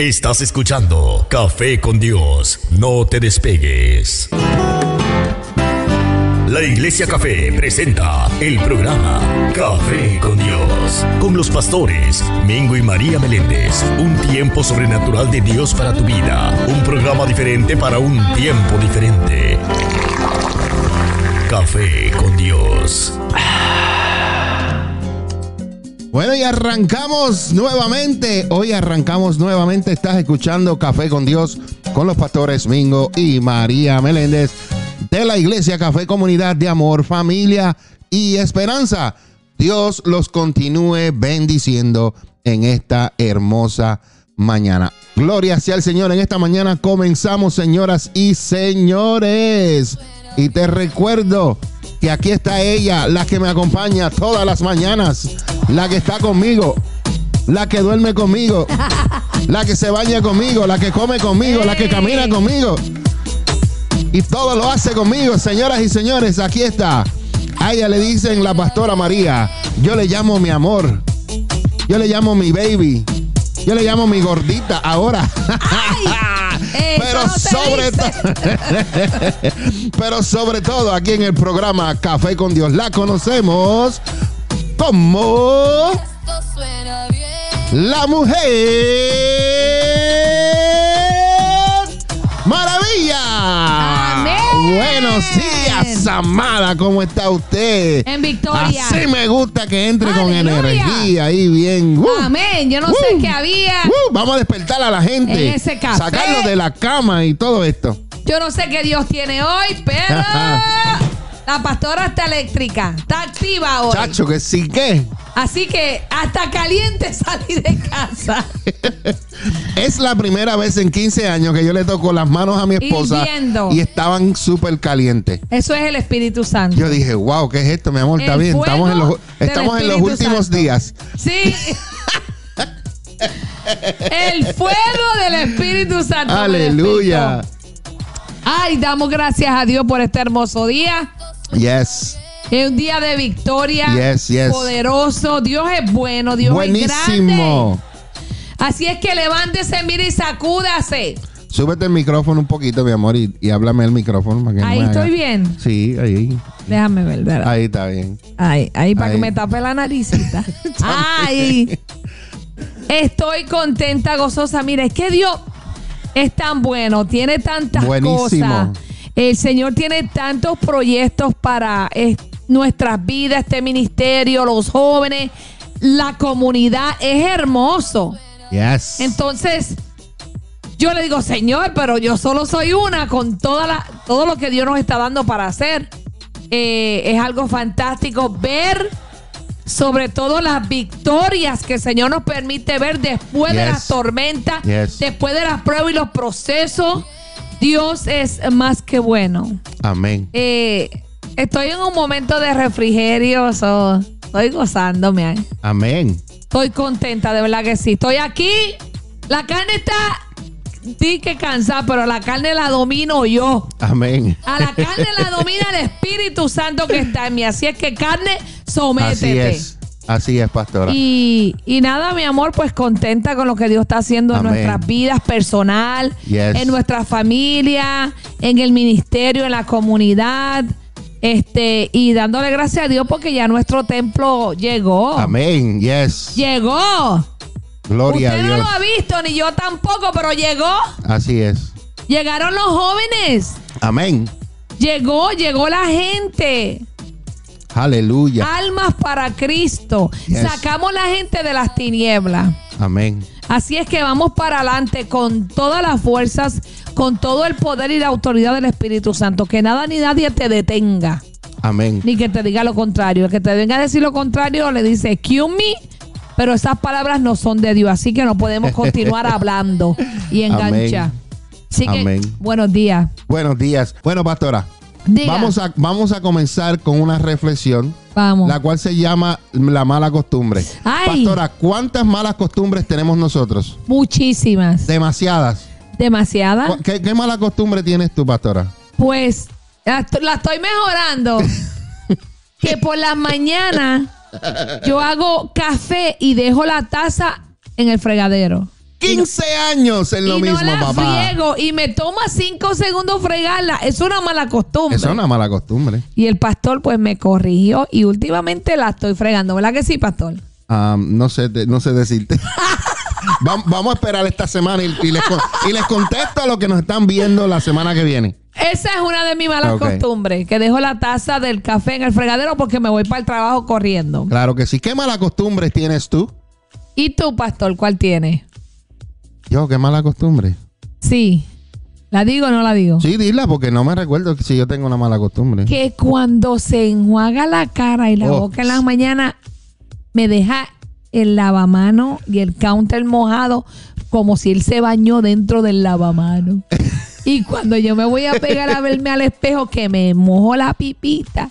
Estás escuchando Café con Dios. No te despegues. La Iglesia Café presenta el programa Café con Dios. Con los pastores Mingo y María Meléndez. Un tiempo sobrenatural de Dios para tu vida. Un programa diferente para un tiempo diferente. Café con Dios. Bueno, y arrancamos nuevamente. Hoy arrancamos nuevamente. Estás escuchando Café con Dios con los pastores Mingo y María Meléndez de la Iglesia Café Comunidad de Amor, Familia y Esperanza. Dios los continúe bendiciendo en esta hermosa mañana. Gloria sea al Señor. En esta mañana comenzamos, señoras y señores. Y te recuerdo que aquí está ella, la que me acompaña todas las mañanas, la que está conmigo, la que duerme conmigo, la que se baña conmigo, la que come conmigo, la que camina conmigo. Y todo lo hace conmigo, señoras y señores, aquí está. A ella le dicen la pastora María, yo le llamo mi amor, yo le llamo mi baby, yo le llamo mi gordita ahora. pero no sobre todo, pero sobre todo aquí en el programa Café con Dios la conocemos como la mujer Buenos días, amada, ¿cómo está usted? En victoria. Así me gusta que entre con energía ahí bien. Uh. Amén. Yo no Uh. sé qué había. Uh, vamos a despertar a la gente. En ese café. Sacarlo de la cama y todo esto. Yo no sé qué Dios tiene hoy, pero la pastora está eléctrica. Está activa hoy. Chacho, que sí que. Así que hasta caliente salí de casa. Es la primera vez en 15 años que yo le toco las manos a mi esposa Hirviendo. y estaban súper calientes. Eso es el Espíritu Santo. Yo dije, wow, ¿qué es esto, mi amor? Está bien. Estamos en los, estamos en últimos Santo. días. Sí. El fuego del Espíritu Santo. Aleluya. Ay, damos gracias a Dios por este hermoso día. Yes. Es un día de victoria. Yes, yes. Poderoso. Dios es bueno. Dios es grande. Así es que levántese, mire y sacúdase. Súbete el micrófono un poquito, mi amor, y, y háblame el micrófono. Para que no Ahí haga- estoy bien. Sí, ahí. Déjame ver, ¿verdad? Ahí está bien. Ahí, ahí, para Ahí. que me tape la naricita. Ay. Estoy contenta, gozosa. Mira, es que Dios es tan bueno, tiene tantas Buenísimo. cosas. El Señor tiene tantos proyectos para eh, nuestras vidas, este ministerio, los jóvenes, la comunidad. Es hermoso. Yes. Entonces, yo le digo, Señor, pero yo solo soy una con toda la, todo lo que Dios nos está dando para hacer. Eh, es algo fantástico ver sobre todo las victorias que el Señor nos permite ver después de las tormentas, Yes. después de las pruebas y los procesos. Dios es más que bueno. Amén. Eh, estoy en un momento de refrigerio, so, estoy gozándome. Amén. Estoy contenta, de verdad que sí. Estoy aquí. La carne está. Sí que cansada, pero la carne la domino yo. Amén. A la carne la domina el Espíritu Santo que está en mí. Así es que carne, sométete. Así es. Así es, pastora. Y, y nada, mi amor, pues contenta con lo que Dios está haciendo en nuestras vidas personal, Yes. en nuestra familia, en el ministerio, en la comunidad. Este, y dándole gracias a Dios porque ya nuestro templo llegó. Amén. Yes. Llegó. Gloria a Usted no Dios. lo ha visto, ni yo tampoco, pero llegó. Así es. Llegaron los jóvenes. Amén. Llegó, llegó la gente. Aleluya. Almas para Cristo. Yes. Sacamos la gente de las tinieblas. Amén. Así es que vamos para adelante con todas las fuerzas, con todo el poder y la autoridad del Espíritu Santo. Que nada ni nadie te detenga, Amén. ni que te diga lo contrario. El que te venga a decir lo contrario le dice, excuse me, pero esas palabras no son de Dios. Así que no podemos continuar hablando y engancha. Amén. Así que, Amén. buenos días. Buenos días. Bueno, pastora. Diga. Vamos a, vamos a comenzar con una reflexión, Vamos. la cual se llama la mala costumbre. Ay. Pastora, ¿cuántas malas costumbres tenemos nosotros? Muchísimas. Demasiadas. Demasiadas. ¿Cu- ¿Qué, qué mala costumbre tienes tú, pastora? Pues la, la estoy mejorando. que por las mañanas yo hago café y dejo la taza en el fregadero. 15 años en lo y mismo, no la papá. friego y me toma cinco segundos fregarla. Es una mala costumbre. Es una mala costumbre. Y el pastor pues me corrigió y últimamente la estoy fregando, ¿verdad que sí, pastor? Ah, no sé, no sé decirte. Vam- Vamos a esperar esta semana y, y les, y les contesto a lo que nos están viendo la semana que viene. Esa es una de mis malas costumbres, que dejo la taza del café en el fregadero porque me voy para el trabajo corriendo. Claro que sí. ¿Qué mala costumbre tienes tú? ¿Y tú, pastor, cuál tienes? Yo, qué mala costumbre. Sí. ¿La digo o no la digo? Sí, dila, porque no me recuerdo si yo tengo una mala costumbre. Que cuando se enjuaga la cara y la Oh. boca en la mañana, me deja el lavamano y el counter mojado como si él se bañó dentro del lavamano. y cuando yo me voy a pegar a verme al espejo que me mojo la pipita.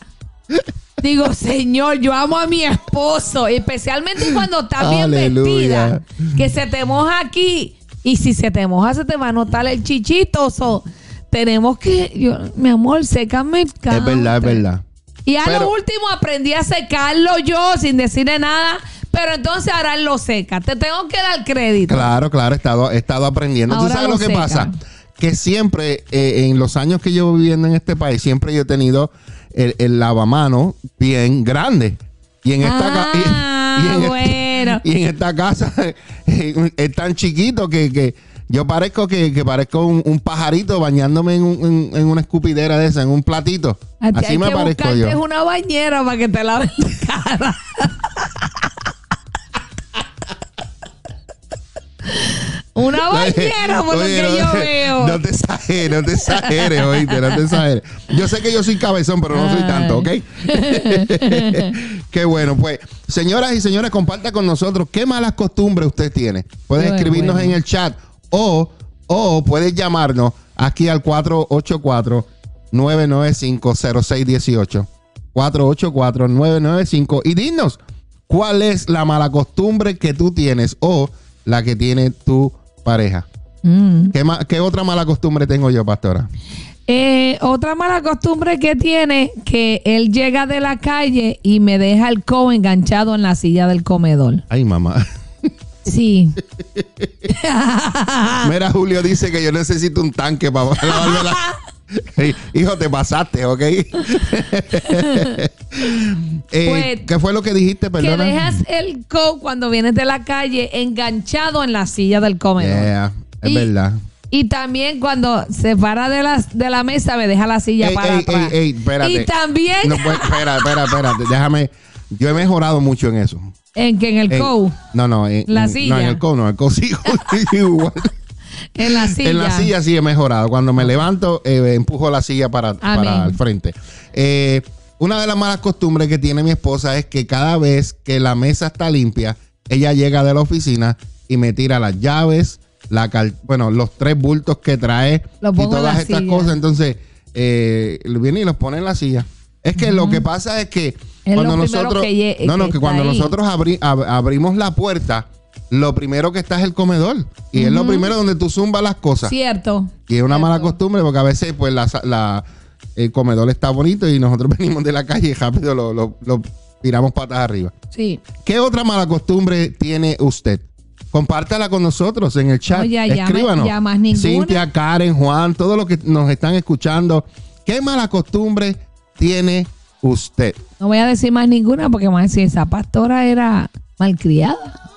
Digo, señor, yo amo a mi esposo, especialmente cuando estás bien Aleluya. vestida, que se te moja aquí y si se te moja se te va a notar el chichito. so, tenemos que, yo, mi amor, sécame el Es verdad, es verdad. Y a Pero- lo último aprendí a secarlo yo sin decirle nada, pero entonces ahora él lo seca. Te tengo que dar crédito. Claro, claro, he estado, he estado aprendiendo. ¿Tú Ahora sabes lo lo que seca. pasa? Que siempre, eh, en los años que llevo viviendo en este país, siempre yo he tenido el, el lavamano bien grande. Y en esta, y- Ah, y en este- bueno. y en esta casa es tan chiquito que, que yo parezco que, que parezco un, un pajarito bañándome en, un- en- en una escupidera de esa, en un platito. Así hay me parezco yo. una bañera para que te laves la cara. una bañera por lo que no, yo veo. No te exageres, no te exageres, oíste, no te exageres. Yo sé que yo soy cabezón, pero no soy tanto, ¿ok? Qué bueno, pues, señoras y señores, comparta con nosotros qué malas costumbres usted tiene. Puedes escribirnos bueno. en el chat o, o puedes llamarnos aquí al 484-995-0618. 484-995 y dinos cuál es la mala costumbre que tú tienes o la que tiene tu pareja. Mm. ¿Qué, qué otra mala costumbre tengo yo, pastora? Eh, otra mala costumbre que tiene, que él llega de la calle y me deja el co enganchado en la silla del comedor. Ay, mamá. Sí. Mira, Julio dice que yo necesito un tanque para lavarme la... Hijo, te pasaste, ¿ok? Eh, Pues, ¿Qué fue lo que dijiste, que perdona? dejas el co cuando vienes de la calle enganchado en la silla del comedor. Yeah, es Y- verdad. Y también cuando se para de la, de la mesa me deja la silla Ey, para ey, atrás. ey, ey, espérate. y también No, pues, espera, espera, espérate. Déjame. Yo he mejorado mucho en eso. en que en el En- co, No, no. En, La en- silla. No, en el co, no. En el co sí. igual. en la silla. En la silla sí he mejorado. Cuando me levanto, eh, empujo la silla para, para el frente. Eh, una de las malas costumbres que tiene mi esposa es que cada vez que la mesa está limpia, ella llega de la oficina y me tira las llaves, la bueno, los tres bultos que trae y todas estas silla. cosas. Entonces, eh, viene y los pone en la silla. Es que lo que pasa es que Es cuando nosotros, que no, no, que cuando ahí. nosotros abri- ab- abrimos la puerta, lo primero que está es el comedor. Y es lo primero donde tú zumbas las cosas. Cierto. Y es una Cierto. mala costumbre porque a veces pues la, la- el comedor está bonito y nosotros venimos de la calle y rápido lo, lo- lo tiramos patas arriba. Sí. ¿Qué otra mala costumbre tiene usted? Compártala con nosotros en el chat. Ya Escríbanos. ya más. Cintia, Karen, Juan, todos los que nos están escuchando. ¿Qué mala costumbre tiene usted? No voy a decir más ninguna porque a decir, esa pastora era malcriada.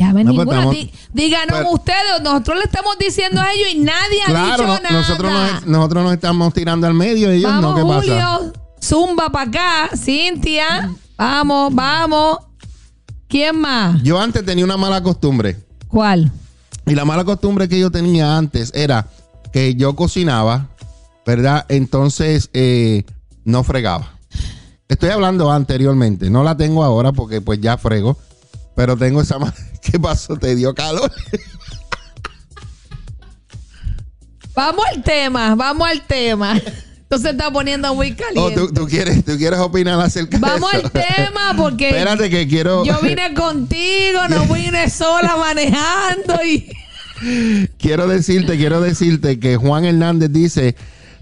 Ya ven No, pues, ninguna. estamos- Dí- díganos pero- ustedes, nosotros le estamos diciendo a ellos y nadie ha dicho no- nada. nosotros, nos, nosotros nos estamos tirando al medio ellos vamos, no. ¿Qué pasa? Julio, zumba para acá, Cintia. Vamos, vamos. ¿Quién más? Yo antes tenía una mala costumbre. ¿Cuál? Y la mala costumbre que yo tenía antes era que yo cocinaba, ¿verdad? Entonces eh, no fregaba. Estoy hablando anteriormente, no la tengo ahora porque pues ya frego, pero tengo esa mala... ¿Qué pasó? ¿Te dio calor? Vamos al tema, vamos al tema. Esto se está poniendo muy ¿O caliente. Oh, tú, tú quieres, tú quieres opinar acerca Vamos de eso? al tema porque Espérate que quiero... yo vine contigo, no vine sola manejando y... quiero decirte, quiero decirte que Juan Hernández dice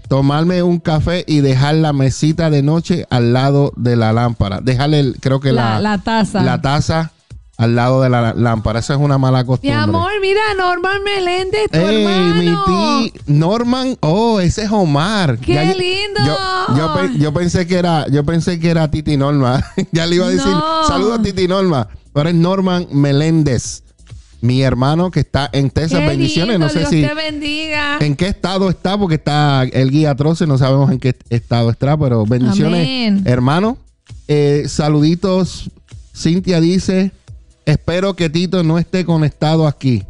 tomarme un café y dejar la mesita de noche al lado de la lámpara. Dejarle, creo que La- la, la taza. La taza al lado de la lámpara. Esa es una mala Mi costumbre. amor, mira, Norman Meléndez, tu Ey, mi hermano. ti Norman, oh, ese es Omar. ¡Qué Ya- lindo! Yo, yo pe- yo pensé que era, yo pensé que era Titi Norma. ya le iba a decir, No. saludos Titi Norma. Pero es Norman Meléndez, mi hermano que está en Texas. Qué Bendiciones. lindo, no sé Dios si te bendiga. en qué estado está, porque está el guía troce, no sabemos en qué estado está, pero bendiciones, Amén. hermano. Eh, saluditos. Cintia dice, espero que Tito no esté conectado aquí.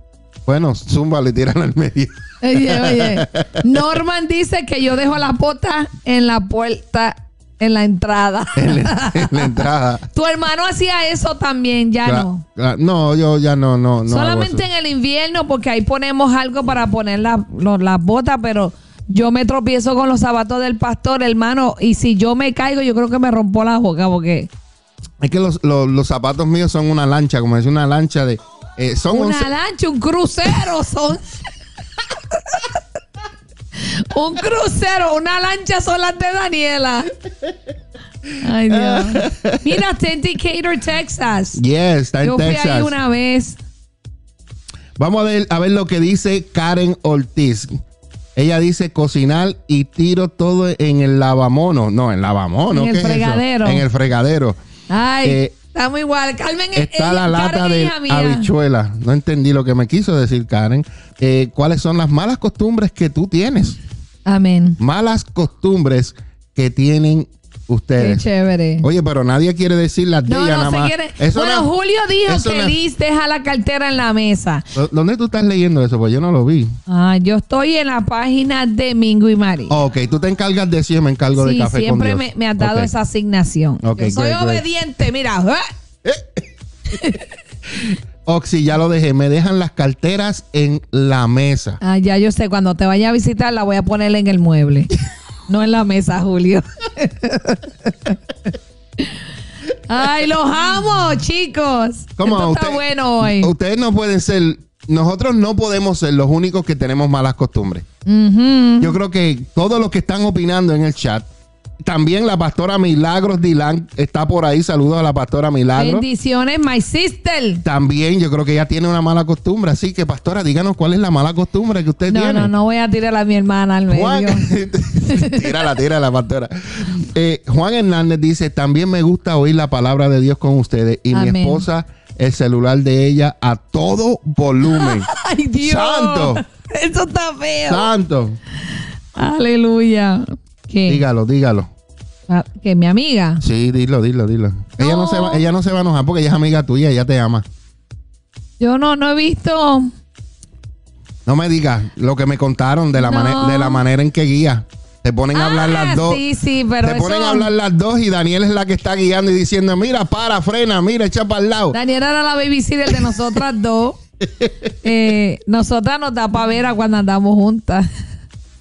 Bueno, Zumba le tiran al medio. Oye, oye. Norman dice que yo dejo la bota en la puerta, en la entrada. en, la, en la entrada. tu hermano hacía eso también, ya no. no, yo ya no, no, no. Solamente en el invierno, porque ahí ponemos algo para poner las botas, pero yo me tropiezo con los zapatos del pastor, hermano, y si yo me caigo, yo creo que me rompo la boca, porque Es que los, los- los zapatos míos son una lancha, como decir una lancha de. eh, son una once- lancha, un crucero, son... un crucero, una lancha son las de Daniela. Ay, Dios. Mira, Decatur, Texas. Yes, está en Yo fui ahí una vez. Vamos a ver, a ver lo que dice Karen Ortiz. Ella dice cocinar y tiro todo en el lavamono. No, en lavamono. En el ¿qué es fregadero. En el fregadero. Ay, Eh, estamos igual. Carmen es- Está ella- la lata Karen de habichuela. No entendí lo que me quiso decir Karen. Eh, ¿Cuáles son las malas costumbres que tú tienes? Amén. Malas costumbres que tienen Qué ustedes. chévere. Oye, pero nadie quiere decir las de No, ella no nada se más. quiere. Eso bueno, no- Julio dijo que no- Liz deja la cartera en la mesa. ¿Dónde tú estás leyendo eso? Pues yo no lo vi. Ah, yo estoy en la página de Mingo y María. Ok, tú te encargas de eso yo me encargo de sí, café con siempre Dios. me, me has dado esa asignación. Ok, Yo soy great, great. obediente, mira. ¿eh? Oxy, ya lo dejé. Me dejan las carteras en la mesa. Ah, ya yo sé, cuando te vaya a visitar la voy a poner en el mueble. no en la mesa, Julio. Ay, los amo, chicos. ¿Cómo? Esto está Usted- bueno hoy. Ustedes no pueden ser, nosotros no podemos ser los únicos que tenemos malas costumbres. Yo creo que todos los que están opinando en el chat, también la pastora Milagros Dilan está por ahí. Saludos a la pastora Milagros. Bendiciones, my sister. También yo creo que ella tiene una mala costumbre. Así que, pastora, díganos cuál es la mala costumbre que usted No, tiene. no, no voy a tirar a mi hermana al medio. Tírala, tírala, pastora. Eh, Juan Hernández dice: También me gusta oír la palabra de Dios con ustedes. Y mi esposa, el celular de ella a todo volumen. Ay, Dios. Santo. Eso está feo. Santo. Aleluya. ¿Qué? Dígalo, dígalo. Ah, ¿Que mi amiga? Sí, dilo, dilo, dilo. Ella, no se va, ella no se va a enojar porque ella es amiga tuya, ella te ama. Yo no, no he visto. No me digas lo que me contaron de la, No. mane- de la manera en que guía. Te ponen a hablar Ah, las dos. Sí, sí, pero te ponen a hablar las dos y Daniel es la que está guiando y diciendo, mira, para, frena, mira, echa para el lado. Daniela era la babysitter de nosotras dos. Eh, nosotras nos da para ver a cuando andamos juntas.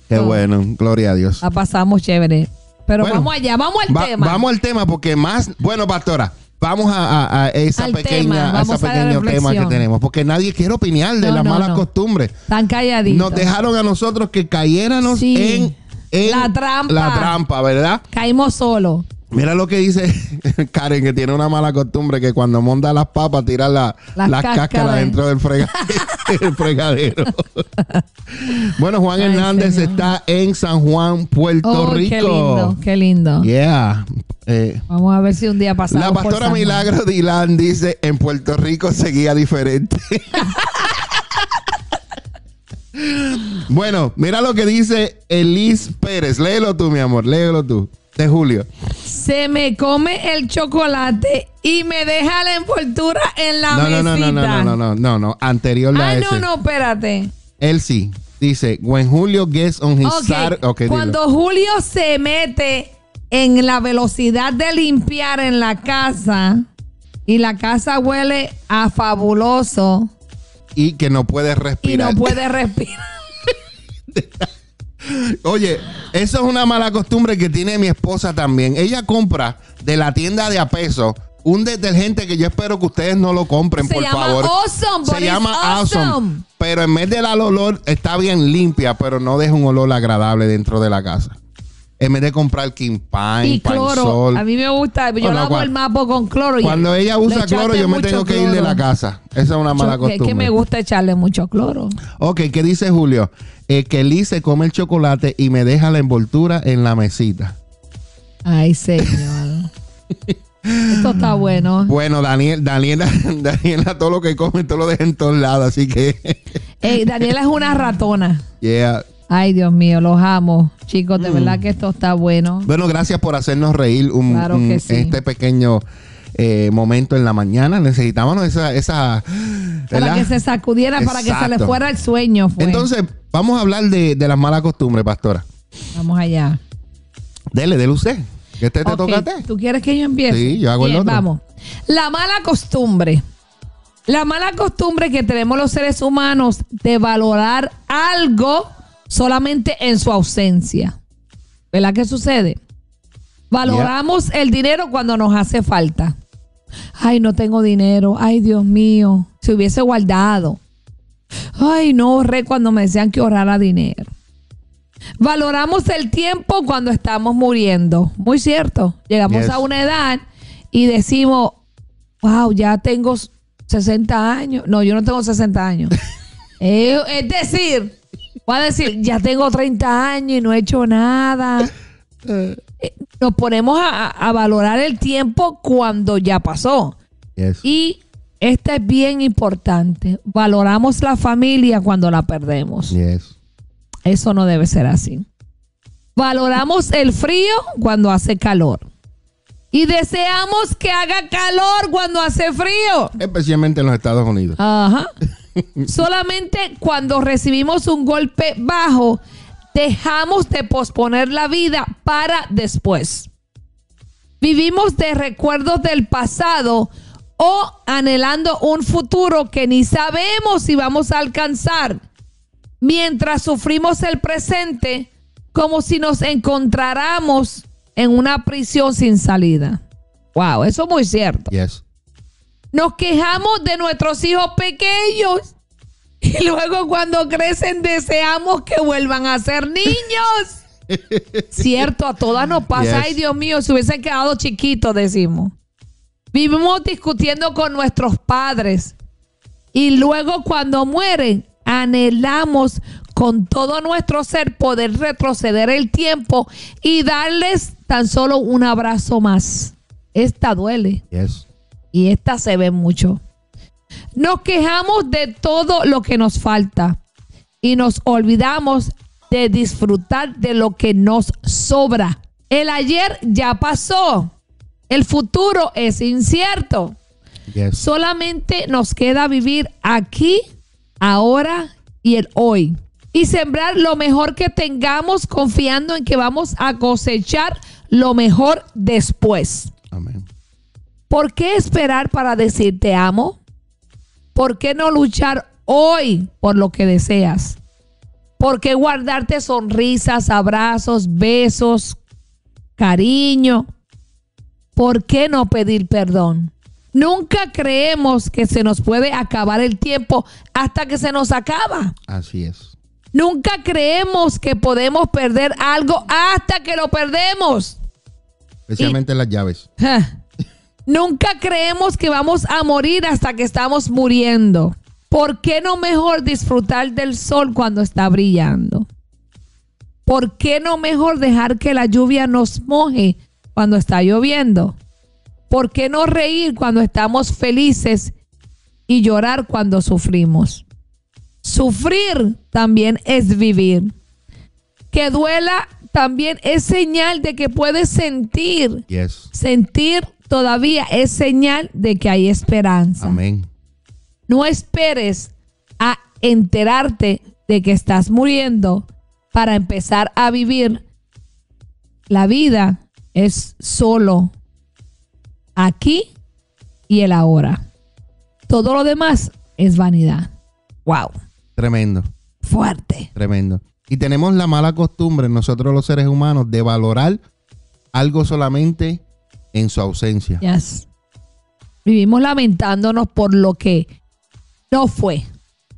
Qué bueno, gloria a Dios. La pasamos chévere. Pero Bueno, vamos allá, vamos al Va- tema. Vamos al tema porque más, bueno, pastora, vamos a, a- a esa Al pequeña, tema, a ese pequeño tema que tenemos, porque nadie quiere opinar de No, las no, malas costumbres. Tan calladitos. Nos dejaron a nosotros que cayéramos Sí. en, en La trampa. la trampa, ¿verdad? Caímos solos. Mira lo que dice Karen, que tiene una mala costumbre que cuando monta las papas tira la- Las las cáscaras cáscaras. dentro del frega- el fregadero. bueno, Juan Ay, Hernández señor. está en San Juan, Puerto Oh, Rico. qué lindo, qué lindo. Yeah. Eh, Vamos a ver si un día pasamos la por pastora San Juan. Milagro Dilan dice, en Puerto Rico seguía diferente. bueno, mira lo que dice Elis Pérez. Léelo tú, mi amor, léelo tú. De Julio. Se me come el chocolate y me deja la envoltura en la No, no, mesita. no, no, no, no, no, no, no, anterior a Ah, ese. no, no, espérate. Él sí. Dice, when Julio gets on his Ok, Sat- ok, dilo. Cuando Julio se mete en la velocidad de limpiar en la casa y la casa huele a fabuloso Y que no puede y respirar. no puede respirar. Oye, eso es una mala costumbre que tiene mi esposa también. Ella compra de la tienda de a peso un detergente que yo espero que ustedes no lo compren, Se por llama favor. Awesome, Se llama awesome. awesome. Pero en vez del olor, está bien limpia, pero no deja un olor agradable dentro de la casa. En vez de comprar King Pine, Y cloro. Sol. A mí me gusta. Yo Bueno, lavo el mapo con cloro. y Cuando ella usa cloro, yo me tengo que ir de la casa. Esa es una mala Yo- costumbre. que me gusta echarle mucho cloro. Ok, ¿qué dice Julio? Eh, que Liz se come el chocolate y me deja la envoltura en la mesita. Ay, señor. Esto está bueno. Bueno, Daniel, Daniela, Daniela, todo lo que come, todo lo deja en todos lados, así que, Ey, Daniela es una ratona. yeah. Ay, Dios mío, los amo. Chicos, Mm. de verdad que esto está bueno. Bueno, gracias por hacernos reír un, Claro un- que sí. este pequeño eh, momento en la mañana. Necesitábamos esa, esa Para ¿verdad? que se sacudiera, para que se le fuera el sueño. Fue. Entonces, vamos a hablar de, de las malas costumbres, pastora. Vamos allá. Dele, dele usted. Que este te Ok, toca a ti. ¿Tú quieres que yo empiece? Sí, yo hago el otro. Vamos. La mala costumbre. La mala costumbre que tenemos los seres humanos de valorar algo solamente en su ausencia. ¿Verdad que sucede? Valoramos el dinero cuando nos hace falta. Ay, no tengo dinero. Ay, Dios mío. Si hubiese guardado. Ay, no ahorré cuando me decían que ahorrara dinero. Valoramos el tiempo cuando estamos muriendo. Muy cierto. Llegamos Yes. a una edad y decimos, wow, ya tengo 60 años. No, yo no tengo 60 años. Eh, es decir, voy a decir, ya tengo 30 años y no he hecho nada. Eh, Nos ponemos a, a valorar el tiempo cuando ya pasó. Yes. Y esta es bien importante. Valoramos la familia cuando la perdemos. Yes. Eso no debe ser así. Valoramos el frío cuando hace calor. Y deseamos que haga calor cuando hace frío. Especialmente en los Estados Unidos. Ajá. Solamente cuando recibimos un golpe bajo, dejamos de posponer la vida para después. Vivimos de recuerdos del pasado o anhelando un futuro que ni sabemos si vamos a alcanzar, mientras sufrimos el presente como si nos encontráramos en una prisión sin salida. Wow, eso es muy cierto. Yes. Nos quejamos de nuestros hijos pequeños y luego cuando crecen deseamos que vuelvan a ser niños. Cierto, a todas nos pasa. Yes. Ay, Dios mío, si hubiesen quedado chiquitos, decimos. Vivimos discutiendo con nuestros padres y luego cuando mueren anhelamos con todo nuestro ser poder retroceder el tiempo y darles tan solo un abrazo más. Esta duele Yes. Y esta se ve mucho. Nos quejamos de todo lo que nos falta y nos olvidamos de disfrutar de lo que nos sobra. El ayer ya pasó. El futuro es incierto. Yes. Solamente nos queda vivir aquí, ahora y el hoy. Y sembrar lo mejor que tengamos confiando en que vamos a cosechar lo mejor después. Amén. ¿Por qué esperar para decir te amo? ¿Por qué no luchar hoy por lo que deseas? ¿Por qué guardarte sonrisas, abrazos, besos, cariño? ¿Por qué no pedir perdón? Nunca creemos que se nos puede acabar el tiempo hasta que se nos acaba. Así es. Nunca creemos que podemos perder algo hasta que lo perdemos. Especialmente las llaves. Ja. Nunca creemos que vamos a morir hasta que estamos muriendo. ¿Por qué no mejor disfrutar del sol cuando está brillando? ¿Por qué no mejor dejar que la lluvia nos moje cuando está lloviendo? ¿Por qué no reír cuando estamos felices y llorar cuando sufrimos? Sufrir también es vivir. Que duela también es señal de que puedes sentir. Yes. Sentir todavía es señal de que hay esperanza. Amén. No esperes a enterarte de que estás muriendo para empezar a vivir. La vida es solo aquí y el ahora. Todo lo demás es vanidad. Wow, Tremendo. fuerte. Tremendo. Y tenemos la mala costumbre, nosotros los seres humanos, de valorar algo solamente en su ausencia. Yes. Vivimos lamentándonos por lo que no fue.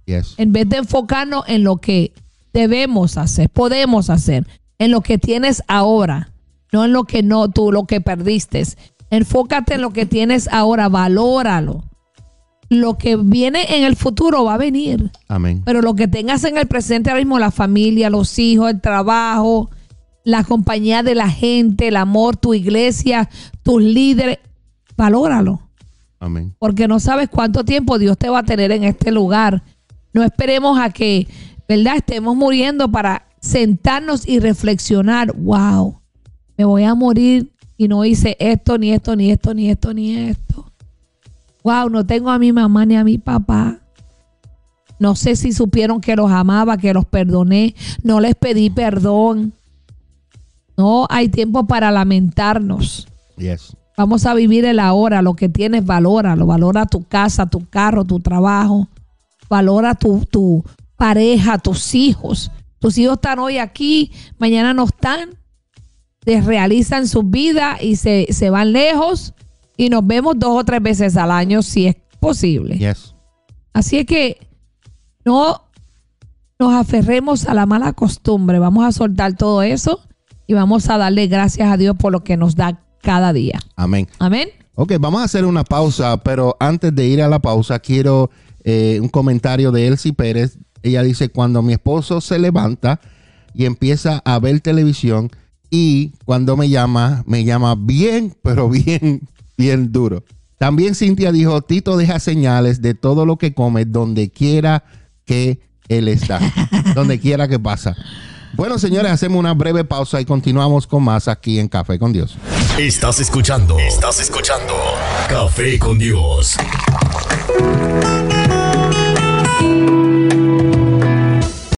Yes. en vez de enfocarnos en lo que debemos hacer, podemos hacer, en lo que tienes ahora, no en lo que no tú, lo que perdiste. Enfócate en lo que tienes ahora, valóralo. Lo que viene en el futuro va a venir. Amén. Pero lo que tengas en el presente ahora mismo, la familia, los hijos, el trabajo, la compañía de la gente, el amor, tu iglesia, tus líderes, valóralo. Amén. Porque no sabes cuánto tiempo Dios te va a tener en este lugar. No esperemos a que, ¿verdad? Estemos muriendo para sentarnos y reflexionar. Wow, me voy a morir y no hice esto, ni esto, ni esto, ni esto, ni esto. Wow, no tengo a mi mamá ni a mi papá. No sé si supieron que los amaba, que los perdoné. No les pedí perdón. No hay tiempo para lamentarnos. Yes. Vamos a vivir el ahora. Lo que tienes, valóralo. Valora tu casa, tu carro, tu trabajo. Valora tu, tu pareja, tus hijos. Tus hijos están hoy aquí, mañana no están. Desrealizan su vida y se, se van lejos. Y nos vemos dos o tres veces al año si es posible. Yes. Así es que no nos aferremos a la mala costumbre. Vamos a soltar todo eso y vamos a darle gracias a Dios por lo que nos da cada día. Amén. Amén. Ok, vamos a hacer una pausa, pero antes de ir a la pausa, quiero eh, un comentario de Elsie Pérez. Ella dice, cuando mi esposo se levanta y empieza a ver televisión y cuando me llama, me llama bien, pero bien, bien duro. También Cintia dijo, Tito deja señales de todo lo que come donde quiera que él está, donde quiera que pasa. Bueno, señores, hacemos una breve pausa y continuamos con más aquí en Café con Dios. Estás escuchando. Estás escuchando. Café con Dios.